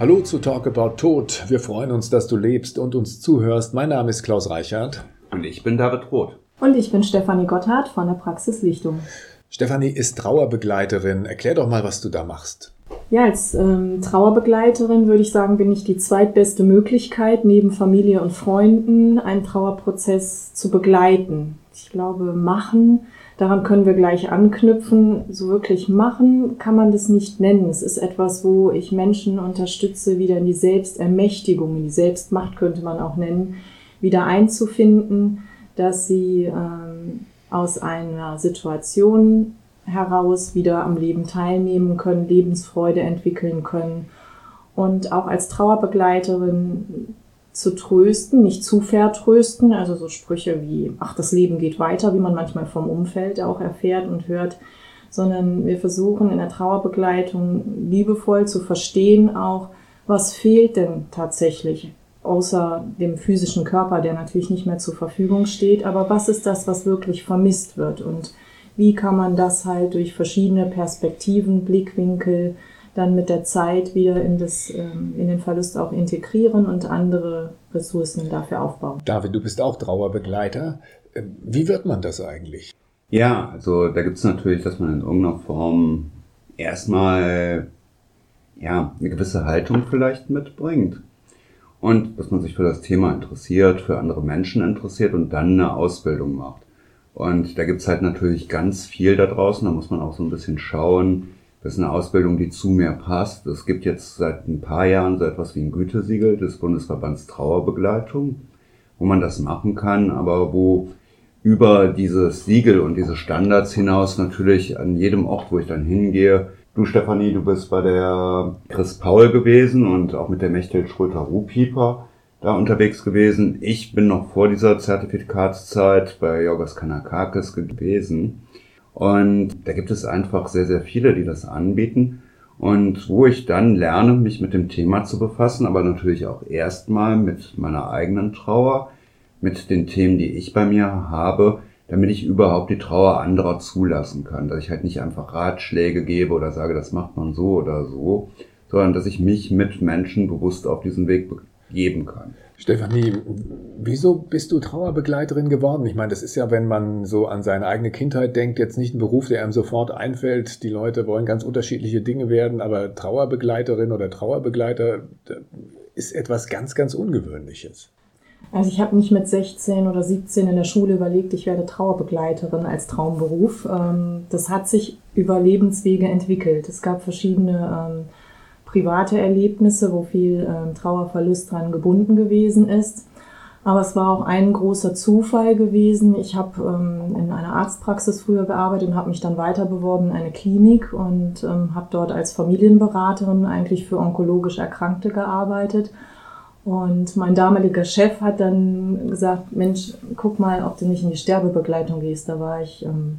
Hallo zu Talk About Tod. Wir freuen uns, dass du lebst und uns zuhörst. Mein Name ist Klaus Reichert. Und ich bin David Roth. Und ich bin Stefanie Gotthard von der Praxis Lichtung. Stefanie ist Trauerbegleiterin. Erklär doch mal, was du da machst. Ja, als ähm, Trauerbegleiterin würde ich sagen, bin ich die zweitbeste Möglichkeit, neben Familie und Freunden einen Trauerprozess zu begleiten. Ich glaube, machen Daran können wir gleich anknüpfen. So wirklich machen kann man das nicht nennen. Es ist etwas, wo ich Menschen unterstütze, wieder in die Selbstermächtigung, in die Selbstmacht könnte man auch nennen, wieder einzufinden, dass sie ähm, aus einer Situation heraus wieder am Leben teilnehmen können, Lebensfreude entwickeln können. Und auch als Trauerbegleiterin zu trösten, nicht zu vertrösten, also so Sprüche wie, ach, das Leben geht weiter, wie man manchmal vom Umfeld auch erfährt und hört, sondern wir versuchen in der Trauerbegleitung liebevoll zu verstehen auch, was fehlt denn tatsächlich, außer dem physischen Körper, der natürlich nicht mehr zur Verfügung steht, aber was ist das, was wirklich vermisst wird? Und wie kann man das halt durch verschiedene Perspektiven, Blickwinkel, dann mit der Zeit wieder in, das, ähm, in den Verlust auch integrieren und andere Ressourcen dafür aufbauen. David, du bist auch Trauerbegleiter. Ähm, wie wird man das eigentlich? Ja, also da gibt es natürlich, dass man in irgendeiner Form erstmal ja, eine gewisse Haltung vielleicht mitbringt. Und dass man sich für das Thema interessiert, für andere Menschen interessiert und dann eine Ausbildung macht. Und da gibt es halt natürlich ganz viel da draußen, da muss man auch so ein bisschen schauen, das ist eine Ausbildung, die zu mir passt. Es gibt jetzt seit ein paar Jahren so etwas wie ein Gütesiegel des Bundesverbands Trauerbegleitung, wo man das machen kann, aber wo über dieses Siegel und diese Standards hinaus natürlich an jedem Ort, wo ich dann hingehe, du Stefanie, du bist bei der Chris Paul gewesen und auch mit der Mechtel Schröter-Ruhpieper da unterwegs gewesen. Ich bin noch vor dieser Zertifikatszeit bei Jorgos Kanakakis gewesen. Und da gibt es einfach sehr, sehr viele, die das anbieten. Und wo ich dann lerne, mich mit dem Thema zu befassen, aber natürlich auch erstmal mit meiner eigenen Trauer, mit den Themen, die ich bei mir habe, damit ich überhaupt die Trauer anderer zulassen kann. Dass ich halt nicht einfach Ratschläge gebe oder sage, das macht man so oder so, sondern dass ich mich mit Menschen bewusst auf diesen Weg begeben kann. Stefanie, wieso bist du Trauerbegleiterin geworden? Ich meine, das ist ja, wenn man so an seine eigene Kindheit denkt, jetzt nicht ein Beruf, der einem sofort einfällt. Die Leute wollen ganz unterschiedliche Dinge werden, aber Trauerbegleiterin oder Trauerbegleiter ist etwas ganz, ganz Ungewöhnliches. Also ich habe mich mit 16 oder 17 in der Schule überlegt, ich werde Trauerbegleiterin als Traumberuf. Ähm, das hat sich über Lebenswege entwickelt. Es gab verschiedene ähm, private Erlebnisse, wo viel äh, Trauerverlust dran gebunden gewesen ist. Aber es war auch ein großer Zufall gewesen. Ich habe ähm, in einer Arztpraxis früher gearbeitet und habe mich dann weiter beworben in eine Klinik und ähm, habe dort als Familienberaterin eigentlich für onkologisch Erkrankte gearbeitet. Und mein damaliger Chef hat dann gesagt, Mensch, guck mal, ob du nicht in die Sterbebegleitung gehst. Da war ich ähm,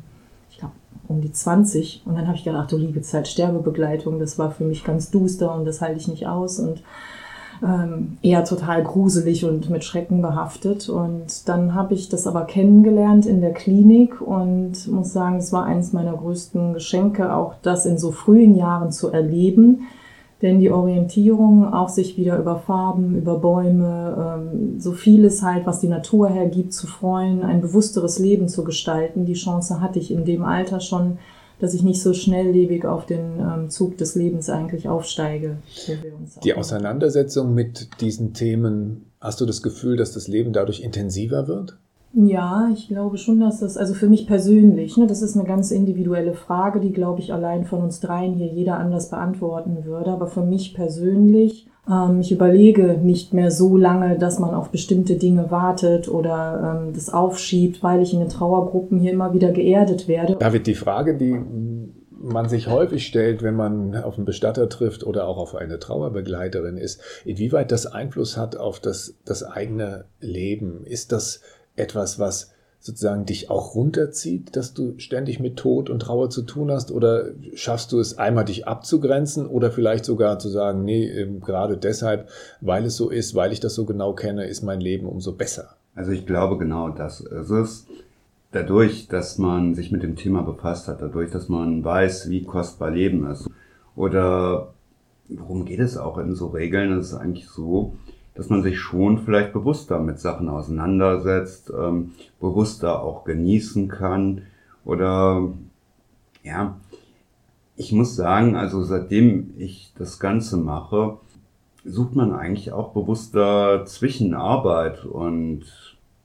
um die 20. Und dann habe ich gedacht, du liebe Zeit, Sterbebegleitung, das war für mich ganz duster und das halte ich nicht aus und ähm, eher total gruselig und mit Schrecken behaftet. Und dann habe ich das aber kennengelernt in der Klinik und muss sagen, es war eines meiner größten Geschenke, auch das in so frühen Jahren zu erleben denn die Orientierung, auch sich wieder über Farben, über Bäume, ähm, so vieles halt, was die Natur hergibt, zu freuen, ein bewussteres Leben zu gestalten. Die Chance hatte ich in dem Alter schon, dass ich nicht so schnelllebig auf den ähm, Zug des Lebens eigentlich aufsteige. Die Auseinandersetzung mit diesen Themen, hast du das Gefühl, dass das Leben dadurch intensiver wird? Ja, ich glaube schon, dass das, also für mich persönlich, ne, das ist eine ganz individuelle Frage, die, glaube ich, allein von uns dreien hier jeder anders beantworten würde. Aber für mich persönlich, ähm, ich überlege nicht mehr so lange, dass man auf bestimmte Dinge wartet oder ähm, das aufschiebt, weil ich in den Trauergruppen hier immer wieder geerdet werde. David, die Frage, die man sich häufig stellt, wenn man auf einen Bestatter trifft oder auch auf eine Trauerbegleiterin ist, inwieweit das Einfluss hat auf das, das eigene Leben. Ist das etwas, was sozusagen dich auch runterzieht, dass du ständig mit Tod und Trauer zu tun hast? Oder schaffst du es einmal, dich abzugrenzen oder vielleicht sogar zu sagen, nee, ähm, gerade deshalb, weil es so ist, weil ich das so genau kenne, ist mein Leben umso besser? Also ich glaube genau das ist es. Dadurch, dass man sich mit dem Thema befasst hat, dadurch, dass man weiß, wie kostbar Leben ist oder worum geht es auch in so Regeln? Es ist eigentlich so, dass man sich schon vielleicht bewusster mit Sachen auseinandersetzt, ähm, bewusster auch genießen kann oder ja, ich muss sagen, also seitdem ich das Ganze mache, sucht man eigentlich auch bewusster zwischen Arbeit und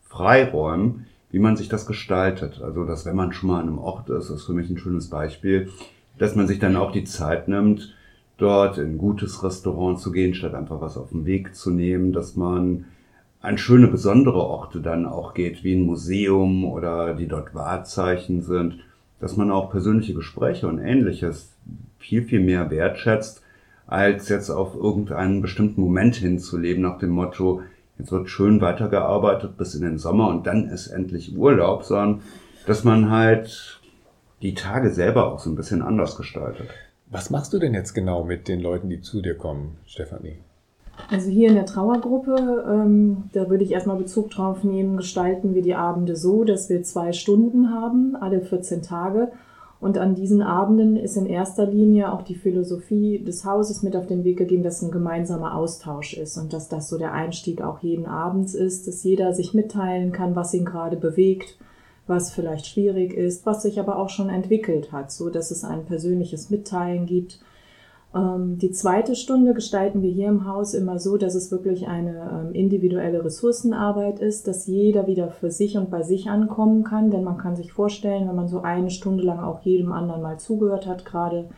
Freiräumen, wie man sich das gestaltet. Also, dass wenn man schon mal an einem Ort ist, ist für mich ein schönes Beispiel, dass man sich dann auch die Zeit nimmt, dort in ein gutes Restaurant zu gehen, statt einfach was auf den Weg zu nehmen, dass man an schöne besondere Orte dann auch geht, wie ein Museum oder die dort Wahrzeichen sind, dass man auch persönliche Gespräche und ähnliches viel, viel mehr wertschätzt, als jetzt auf irgendeinen bestimmten Moment hinzuleben nach dem Motto, jetzt wird schön weitergearbeitet bis in den Sommer und dann ist endlich Urlaub, sondern dass man halt die Tage selber auch so ein bisschen anders gestaltet. Was machst du denn jetzt genau mit den Leuten, die zu dir kommen, Stefanie? Also hier in der Trauergruppe, ähm, da würde ich erstmal Bezug drauf nehmen, gestalten wir die Abende so, dass wir zwei Stunden haben, alle 14 Tage. Und an diesen Abenden ist in erster Linie auch die Philosophie des Hauses mit auf den Weg gegeben, dass ein gemeinsamer Austausch ist und dass das so der Einstieg auch jeden Abends ist, dass jeder sich mitteilen kann, was ihn gerade bewegt, was vielleicht schwierig ist, was sich aber auch schon entwickelt hat, so dass es ein persönliches Mitteilen gibt. Ähm, die zweite Stunde gestalten wir hier im Haus immer so, dass es wirklich eine ähm, individuelle Ressourcenarbeit ist, dass jeder wieder für sich und bei sich ankommen kann, denn man kann sich vorstellen, wenn man so eine Stunde lang auch jedem anderen mal zugehört hat, gerade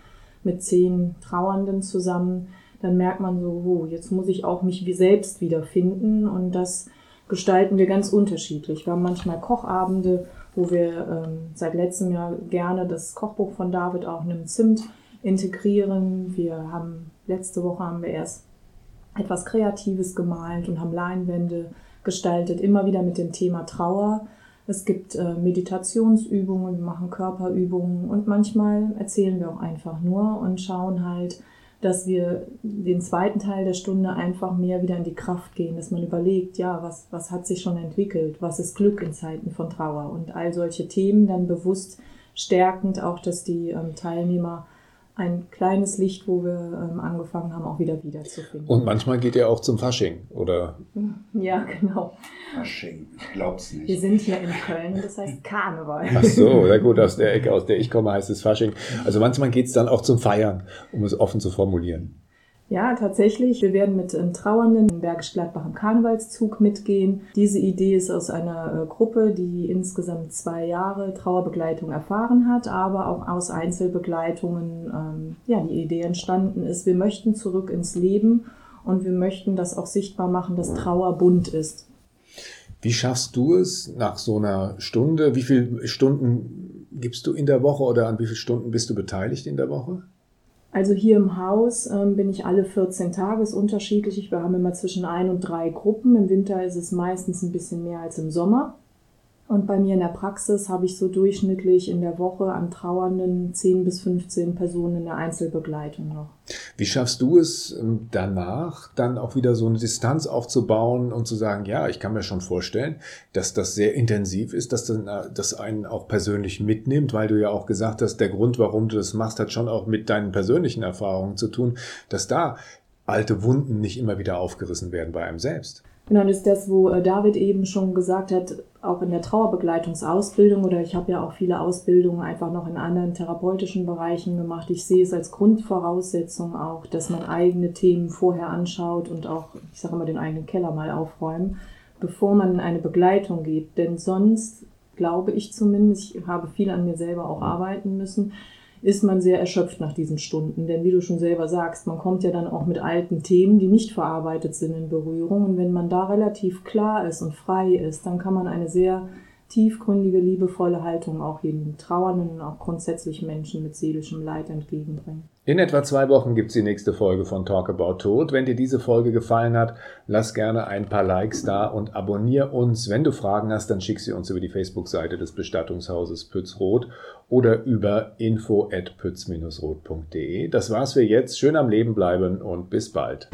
mit zehn Trauernden zusammen, dann merkt man so, oh, jetzt muss ich auch mich wie selbst wiederfinden und das gestalten wir ganz unterschiedlich. Wir haben manchmal Kochabende, wo wir ähm, seit letztem Jahr gerne das Kochbuch von David auch einem Zimt integrieren. Wir haben letzte Woche haben wir erst etwas Kreatives gemalt und haben Leinwände gestaltet, immer wieder mit dem Thema Trauer. Es gibt äh, Meditationsübungen, wir machen Körperübungen und manchmal erzählen wir auch einfach nur und schauen halt, dass wir den zweiten Teil der Stunde einfach mehr wieder in die Kraft gehen, dass man überlegt, ja, was, was hat sich schon entwickelt, was ist Glück in Zeiten von Trauer? Und all solche Themen dann bewusst stärkend, auch dass die ähm, Teilnehmer ein kleines Licht, wo wir ähm, angefangen haben, auch wieder wiederzufinden. Und manchmal geht ihr auch zum Fasching, oder? Ja, genau. Fasching, ich glaub's nicht. Wir sind hier in Köln das heißt Karneval. Ach so, ja gut, aus der Ecke, aus der ich komme, heißt es Fasching. Also manchmal geht es dann auch zum Feiern, um es offen zu formulieren. Ja, tatsächlich. Wir werden mit ähm, Trauernden im Bergisch Gladbach im Karnevalszug mitgehen. Diese Idee ist aus einer äh, Gruppe, die insgesamt zwei Jahre Trauerbegleitung erfahren hat, aber auch aus Einzelbegleitungen ähm, ja, die Idee entstanden ist. Wir möchten zurück ins Leben und wir möchten das auch sichtbar machen, dass Trauer bunt ist. Wie schaffst du es nach so einer Stunde? Wie viele Stunden gibst du in der Woche oder an wie vielen Stunden bist du beteiligt in der Woche? Also hier im Haus ähm, bin ich alle 14 Tage, ist unterschiedlich. Wir haben immer zwischen ein und drei Gruppen. Im Winter ist es meistens ein bisschen mehr als im Sommer. Und bei mir in der Praxis habe ich so durchschnittlich in der Woche an Trauernden 10 bis 15 Personen in der Einzelbegleitung noch. Wie schaffst du es ähm, danach, dann auch wieder so eine Distanz aufzubauen und zu sagen, ja, ich kann mir schon vorstellen, dass das sehr intensiv ist, dass äh, das einen auch persönlich mitnimmt, weil du ja auch gesagt hast, der Grund, warum du das machst, hat schon auch mit deinen persönlichen Erfahrungen zu tun, dass da alte Wunden nicht immer wieder aufgerissen werden bei einem selbst. Genau, das ist das, wo äh, David eben schon gesagt hat, auch in der Trauerbegleitungsausbildung oder ich habe ja auch viele Ausbildungen einfach noch in anderen therapeutischen Bereichen gemacht. Ich sehe es als Grundvoraussetzung auch, dass man eigene Themen vorher anschaut und auch, ich sage immer, den eigenen Keller mal aufräumen, bevor man in eine Begleitung geht. Denn sonst glaube ich zumindest, ich habe viel an mir selber auch arbeiten müssen, ist man sehr erschöpft nach diesen Stunden. Denn wie du schon selber sagst, man kommt ja dann auch mit alten Themen, die nicht verarbeitet sind, in Berührung. Und wenn man da relativ klar ist und frei ist, dann kann man eine sehr tiefgründige, liebevolle Haltung auch jedem Trauernden und auch grundsätzlich Menschen mit seelischem Leid entgegenbringen. In etwa zwei Wochen gibt's die nächste Folge von Talk About Tod. Wenn dir diese Folge gefallen hat, lass gerne ein paar Likes da und abonnier uns. Wenn du Fragen hast, dann schick sie uns über die Facebook-Seite des Bestattungshauses Pützroth oder über info at pütz-roth.de. Das war's für jetzt. Schön am Leben bleiben und bis bald.